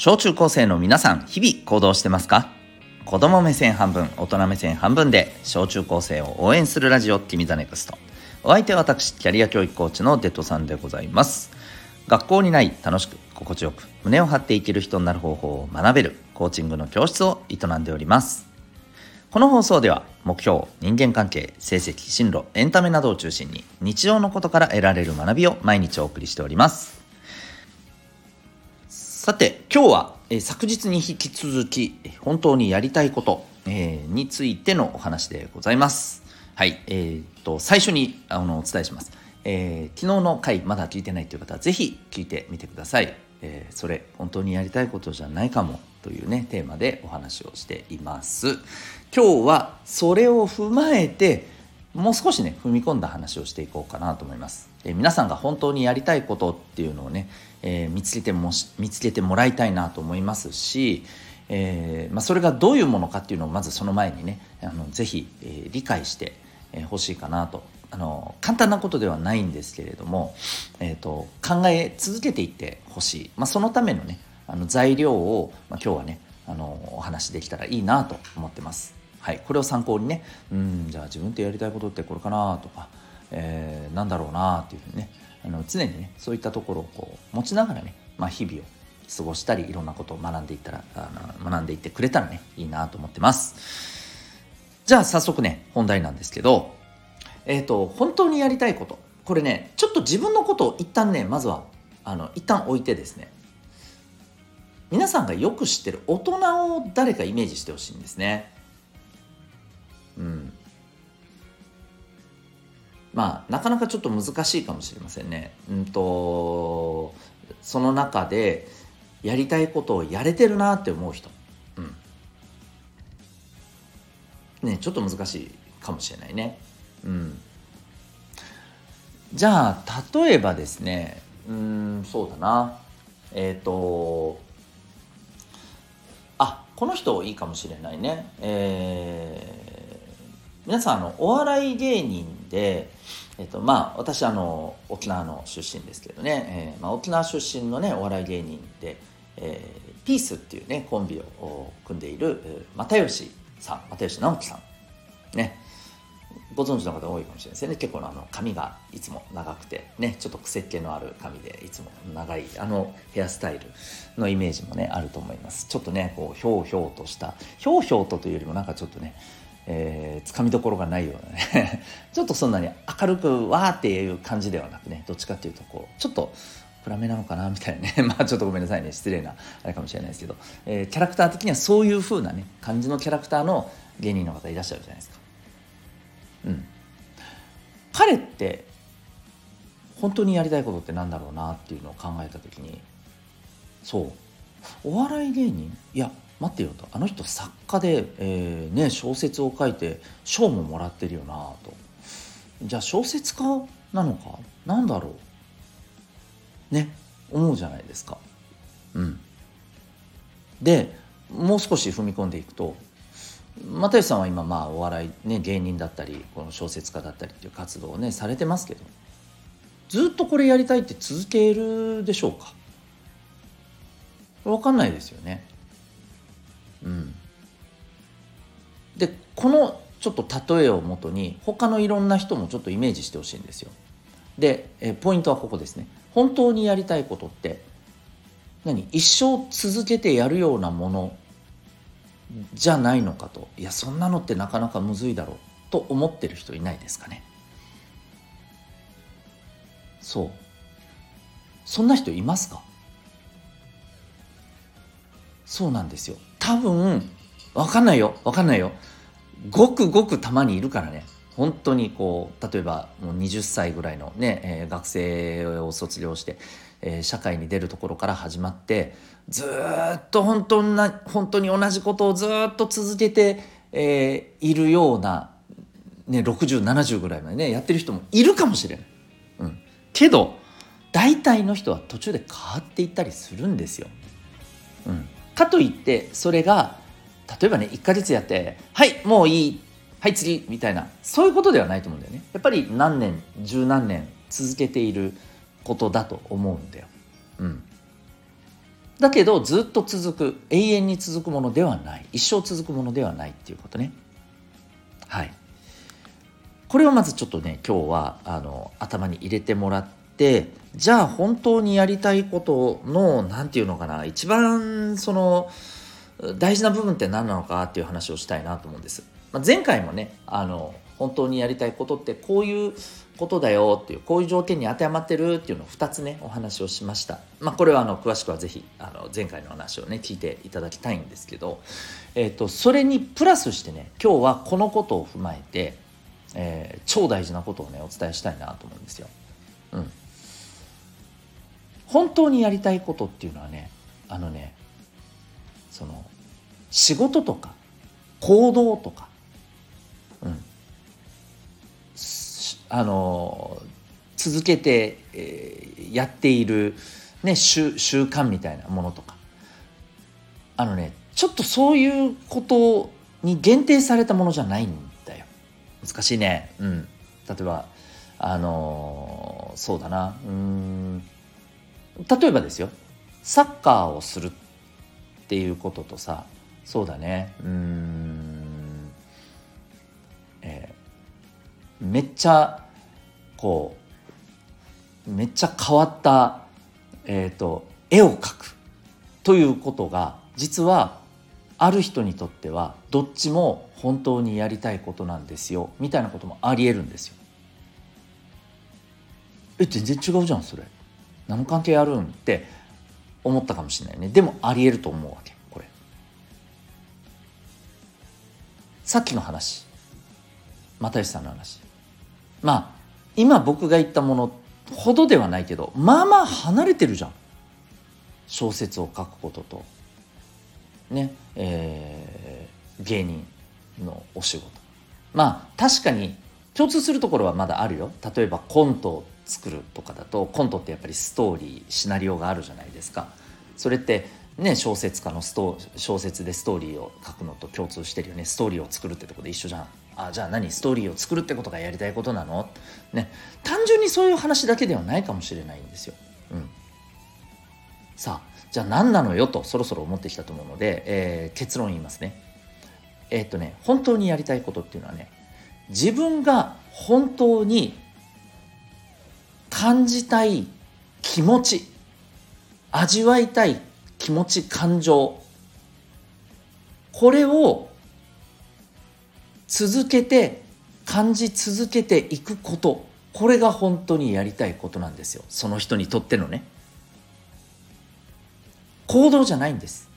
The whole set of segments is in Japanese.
小中高生の皆さん、日々行動してますか？子供目線半分、大人目線半分で、小中高生を応援するラジオ、君ザネクスト。お相手は私、キャリア教育コーチのデトさんでございます。学校にない楽しく、心地よく、胸を張って生きる人になる方法を学べる、コーチングの教室を営んでおります。この放送では、目標、人間関係、成績、進路、エンタメなどを中心に、日常のことから得られる学びを毎日お送りしております。さて、今日は、えー、昨日に引き続き、本当にやりたいこと、えー、についてのお話でございます。はい、えー、っと、最初にあのお伝えします。えー、昨日の回まだ聞いてないという方は、ぜひ聞いてみてください。えー、それ、本当にやりたいことじゃないかもというね、テーマでお話をしています。今日はそれを踏まえて、もう少しね、踏み込んだ話をしていこうかなと思います。えー、皆さんが本当にやりたいことっていうのをね、えー、見つけても見つけてもらいたいなと思いますし、えーまあ、それがどういうものかっていうのをまずその前にねあのぜひ、え、理解してほ、しいかなとあの簡単なことではないんですけれども、えーと、考え続けていってほしい、まあ、そのためのねあの材料を、まあ、今日はねあのお話できたらいいなと思ってます。はい、これを参考にねうんじゃあ自分ってやりたいことってこれかなと。か、えー、なんだろうなっていうふうにね。あの常にねそういったところをこう持ちながらね、まあ、日々を過ごしたりいろんなことを学んでいったらあの学んでいってくれたらねいいなと思ってます。じゃあ早速ね本題なんですけどえっ、ー、と本当にやりたいこと。これねちょっと自分のことを一旦ねまずはあの一旦置いてですね。皆さんがよく知ってる大人を誰かイメージしてほしいんですね。まあなかなかちょっと難しいかもしれませんね。うんとその中でやりたいことをやれてるなって思う人、うんね、ちょっと難しいかもしれないね。うん、じゃあ例えばですねうんそうだなえっ、ー、とあこの人いいかもしれないね。えー、皆さんあのお笑い芸人で、えっと、まあ私あの沖縄の出身ですけどね、えーまあ、沖縄出身のねお笑い芸人で、えー、ピースっていうねコンビを組んでいる又吉さん又吉直樹さんね。ご存知の方多いかもしれないですね。結構あの髪がいつも長くてねちょっと癖っ気のある髪でいつも長いあのヘアスタイルのイメージもねあると思います。ちょっとねこうひょうひょうとしたひょうひょうとというよりもなんかちょっとねえー、つかみどころがないようなね。ちょっとそんなに明るくわーっていう感じではなくねどっちかっていうとこうちょっと暗めなのかなみたいなね。まあちょっとごめんなさいね。失礼なあれかもしれないですけど、えー、キャラクター的にはそういう風なね感じのキャラクターの芸人の方いらっしゃるじゃないですか。うん、彼って本当にやりたいことってなんだろうなっていうのを考えた時にそう。お笑い芸人？いや待ってよと。あの人作家で、えーね、小説を書いて賞ももらってるよなと。じゃあ小説家なのか？なんだろう？ね思うじゃないですか。うん、でもう少し踏み込んでいくと又吉さんは今まあお笑い、ね、芸人だったりこの小説家だったりっていう活動をねされてますけどずっとこれやりたいって続けるでしょうか？分かんないですよね。うん、でこのちょっと例えをもとに他のいろんな人もちょっとイメージしてほしいんですよ。でえポイントはここですね。本当にやりたいことって何？一生続けてやるようなものじゃないのかと。いやそんなのってなかなかむずいだろう。と思ってる人いないですかね。そう。そんな人いますか？そうなんですよ。多分分かんないよ。分かんないよ。ごくごくたまにいるからね。本当にこう例えばもう20歳ぐらいのね、えー、学生を卒業して、えー、社会に出るところから始まってずっと本当な本当に同じことをずっと続けて、えー、いるような、ね、6070ぐらいまでねやってる人もいるかもしれない。うん、けど大体の人は途中で変わっていったりするんですよ。うん、かといってそれが例えばね1ヶ月やって「はいもういいはい次」みたいなそういうことではないと思うんだよね。やっぱり何年十何年続けていることだと思うんだよ。うん、だけどずっと続く永遠に続くものではない一生続くものではないっていうことねはいこれをまずちょっとね今日はあの頭に入れてもらってじゃあ本当にやりたいことの何て言うのかな一番その大事な部分って何なのかっていう話をしたいなと思うんです。まあ、前回もねあの本当にやりたいことってこういうことだよっていうこういう条件に当てはまってるっていうのを2つねお話をしました。まあ、これはあの詳しくは是非あの前回の話をね聞いていただきたいんですけど、えーと、それにプラスしてね今日はこのことを踏まえて、えー、超大事なことをねお伝えしたいなと思うんですよ。本当にやりたいことっていうのはねあのねその仕事とか行動とか、うん、あの続けて、えー、やっている、ね、習習慣みたいなものとか。あのねちょっとそういうことに限定されたものじゃないんだよ。難しいね。うん。例えばあのそうだな。うん。例えばですよサッカーをするっていうこととさそうだねうんえー、めっちゃこうめっちゃ変わった、えーと、絵を描くということが実はある人にとってはどっちも本当にやりたいことなんですよみたいなこともありえるんですよ。え全然違うじゃんそれ。何の関係あるんって思ったかもしれないね。でもありえると思うわけ。これ。さっきの話。又吉さんの話。まあ今僕が言ったものほどではないけどまあまあ離れてるじゃん。小説を書くことと。ね。えー、芸人のお仕事。まあ確かに共通するところはまだあるよ。例えばコント作るとかだとコントってやっぱりストーリーシナリオがあるじゃないですか。それってね小説家のスト小説でストーリーを書くのと共通してるよね。ストーリーを作るってとこで一緒じゃん。あじゃあ何？ストーリーを作るってことがやりたいことなの？ね。単純にそういう話だけではないかもしれないんですよ。うん。さあじゃあ何なのよとそろそろ思ってきたと思うので、えー、結論言いますね。えー、っとね本当にやりたいことっていうのはね自分が本当に感じたい気持ち味わいたい気持ち感情。これを続けて感じ続けていくこと。これが本当にやりたいことなんですよ。その人にとってのね。行動じゃないんです。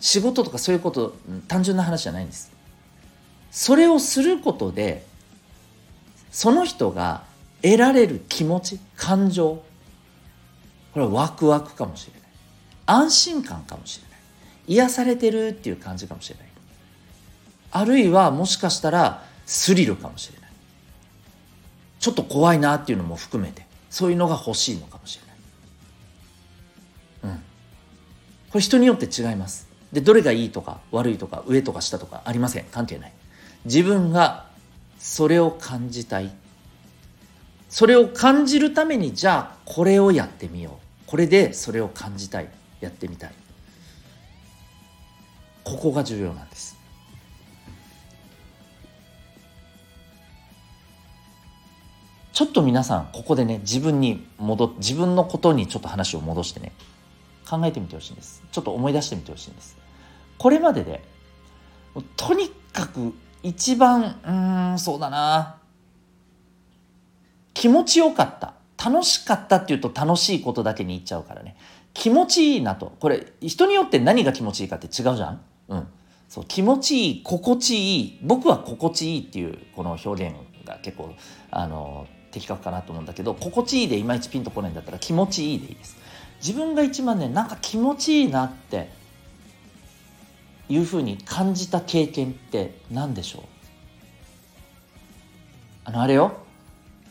仕事とかそういうこと単純な話じゃないんです。それをすることでその人が得られる気持ち感情。これはワクワクかもしれない。安心感かもしれない。癒されてるっていう感じかもしれない。あるいはもしかしたらスリルかもしれない。ちょっと怖いなっていうのも含めてそういうのが欲しいのかもしれない。うん。これ人によって違います。でどれがいいとか悪いとか上とか下とかありません。関係ない。自分がそれを感じたい。それを感じるためにじゃあこれをやってみよう。これでそれを感じたい。やってみたい。ここが重要なんです。ちょっと皆さんここでね自分に戻自分のことにちょっと話を戻してね考えてみてほしいんです。ちょっと思い出してみてほしいんです。これまででとにかく一番うんそうだな。気持ちよかった。楽しかったっていうと楽しいことだけに言っちゃうからね。気持ちいいなと。これ人によって何が気持ちいいかって違うじゃん？うん。そう気持ちいい心地いい。僕は心地いいっていうこの表現が結構あの的確かなと思うんだけど心地いいでいまいちピンとこないんだったら気持ちいいでいいです。自分が一番ねなんか気持ちいいなっていうふうに感じた経験って何でしょう？あのあれよ。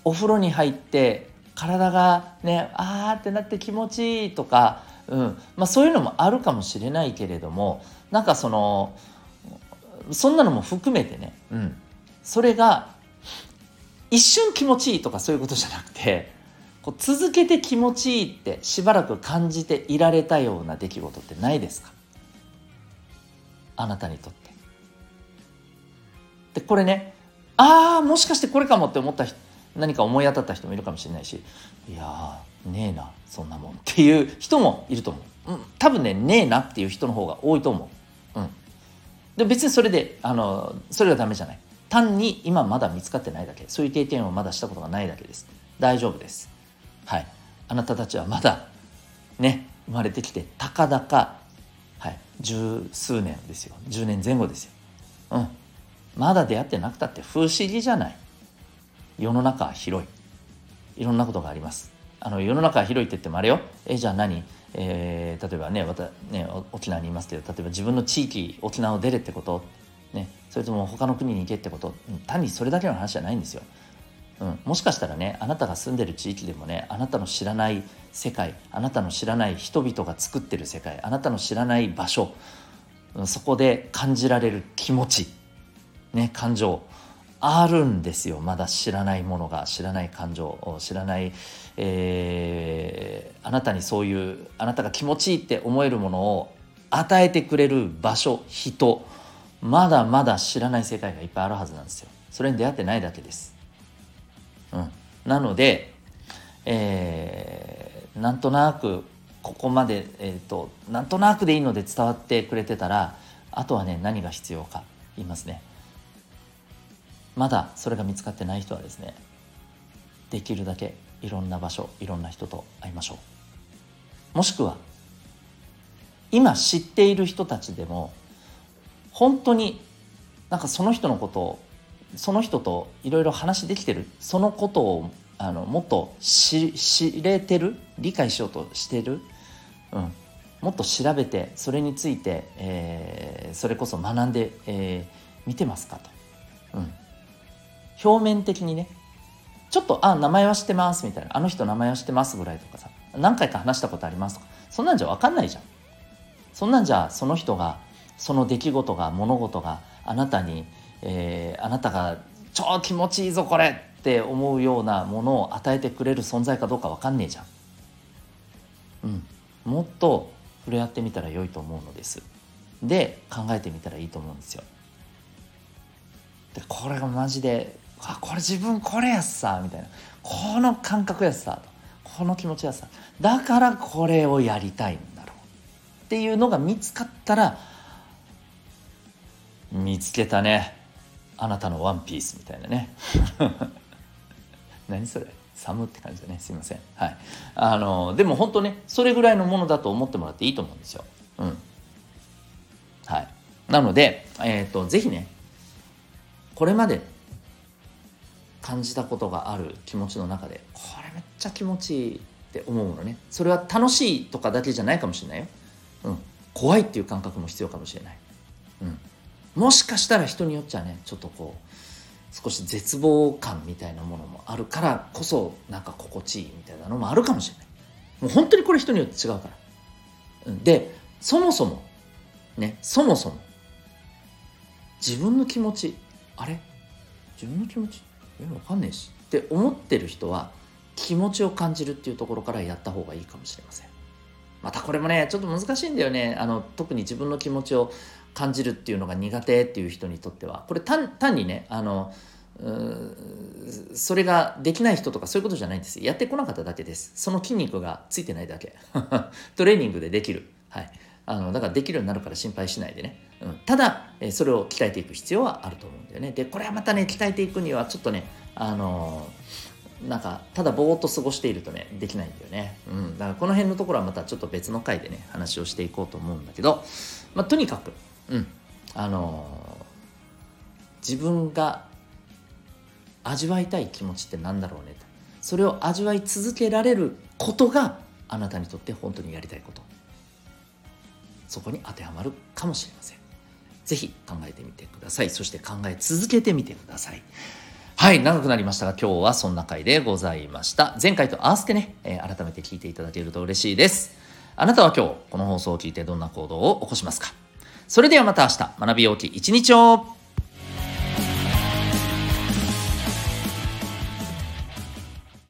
お風呂に入って体がねあーってなって気持ちいいとか、うん。まあ、そういうのもあるかもしれないけれどもなんかそのそんなのも含めてね、うん、それが一瞬気持ちいいとかそういうことじゃなくてこう続けて気持ちいいってしばらく感じていられたような出来事ってないですか？あなたにとって。でこれねああもしかしてこれかもって思った人何か思い当たった人もいるかもしれないしいやねえなそんなもんっていう人もいると思う、うん、多分ねねえなっていう人の方が多いと思う、うん、で別にそれであのそれがダメじゃない。単に今まだ見つかってないだけ。そういう経験をまだしたことがないだけです。大丈夫です。はい。あなたたちはまだね生まれてきてたかだかはい。十数年ですよ。10年前後ですよ。うん。まだ出会ってなくたって不思議じゃない。世の中は広い。いろんなことがあります。あの世の中は広いって言ってもあれよ。えじゃあ何？えー、例えばねまたね沖縄にいますけど例えば自分の地域沖縄を出るってこと、ね、それとも他の国に行けってこと？単にそれだけの話じゃないんですよ。うん、もしかしたらねあなたが住んでる地域でもねあなたの知らない世界あなたの知らない人々が作ってる世界あなたの知らない場所そこで感じられる気持ち、ね、感情あるんですよ。まだ知らないものが知らない感情知らない、えー、あなたにそういうあなたが気持ちいいって思えるものを与えてくれる場所人まだまだ知らない世界がいっぱいあるはずなんですよ。それに出会ってないだけです、うん、なので、えー、なんとなくここまで、えーとなんとなくでいいので伝わってくれてたらあとはね何が必要か言いますね。まだそれが見つかってない人はですねできるだけいろんな場所いろんな人と会いましょう。もしくは今知っている人たちでも本当になんかその人のことをその人といろいろ話できてるそのことをあのもっと知れてる理解しようとしてる、うん、もっと調べてそれについて、えー、それこそ学んでみ、えー、てますかと、うん、表面的にねちょっと「あ名前は知ってます」みたいな「あの人名前は知ってます」ぐらいとかさ何回か話したことありますとかそんなんじゃ分かんないじゃん。そんなんじゃその人がその出来事が物事があなたに、えー、あなたが超気持ちいいぞこれって思うようなものを与えてくれる存在かどうか分かんねえじゃん。うん。もっと触れ合ってみたら良いと思うのです。で考えてみたらいいと思うんですよ。でこれがマジであこれ自分これやさみたいな。この感覚やっさ。この気持ちやさ。だからこれをやりたいんだろう。っていうのが見つかったら見つけたね。あなたのワンピースみたいなね。何それ？寒って感じだね。すいません。はい。あのでも本当ねそれぐらいのものだと思ってもらっていいと思うんですよ。うん。はい。なのでえっ、ー、とぜひねこれまで感じたことがある気持ちの中でこれめっちゃ気持ちいいって思うのね。それは楽しいとかだけじゃないかもしれないよ、うん、怖いっていう感覚も必要かもしれない、うん、もしかしたら人によっちゃねちょっとこう少し絶望感みたいなものもあるからこそなんか心地いいみたいなのもあるかもしれない。もう本当にこれ人によって違うから、うん、でそもそもねそもそも自分の気持ちあれ？自分の気持ち？分かんねえしって思ってる人は気持ちを感じるっていうところからやった方がいいかもしれません。またこれもねちょっと難しいんだよね。あの特に自分の気持ちを感じるっていうのが苦手っていう人にとっては。これ単にねあのそれができない人とかそういうことじゃないんです。やってこなかっただけです。その筋肉がついてないだけ。トレーニングでできる。あのだからできるようになるから心配しないでねうん、ただ、えそれを鍛えていく必要はあると思うんだよね。で、これはまたね、鍛えていくにはちょっとね、あのー、なんか、ただぼーっと過ごしているとね、できないんだよね。うん。だからこの辺のところはまたちょっと別の回でね、話をしていこうと思うんだけど、まあ、とにかく、うん。あのー、自分が味わいたい気持ちって何だろうねと。それを味わい続けられることがあなたにとって本当にやりたいこと。そこに当てはまるかもしれません。ぜひ考えてみてください。そして考え続けてみてください。はい、長くなりましたが、今日はそんな回でございました。前回と合わせてね、えー、改めて聞いていただけると嬉しいです。あなたは今日、この放送を聞いてどんな行動を起こしますか？それではまた明日、学びようき一日を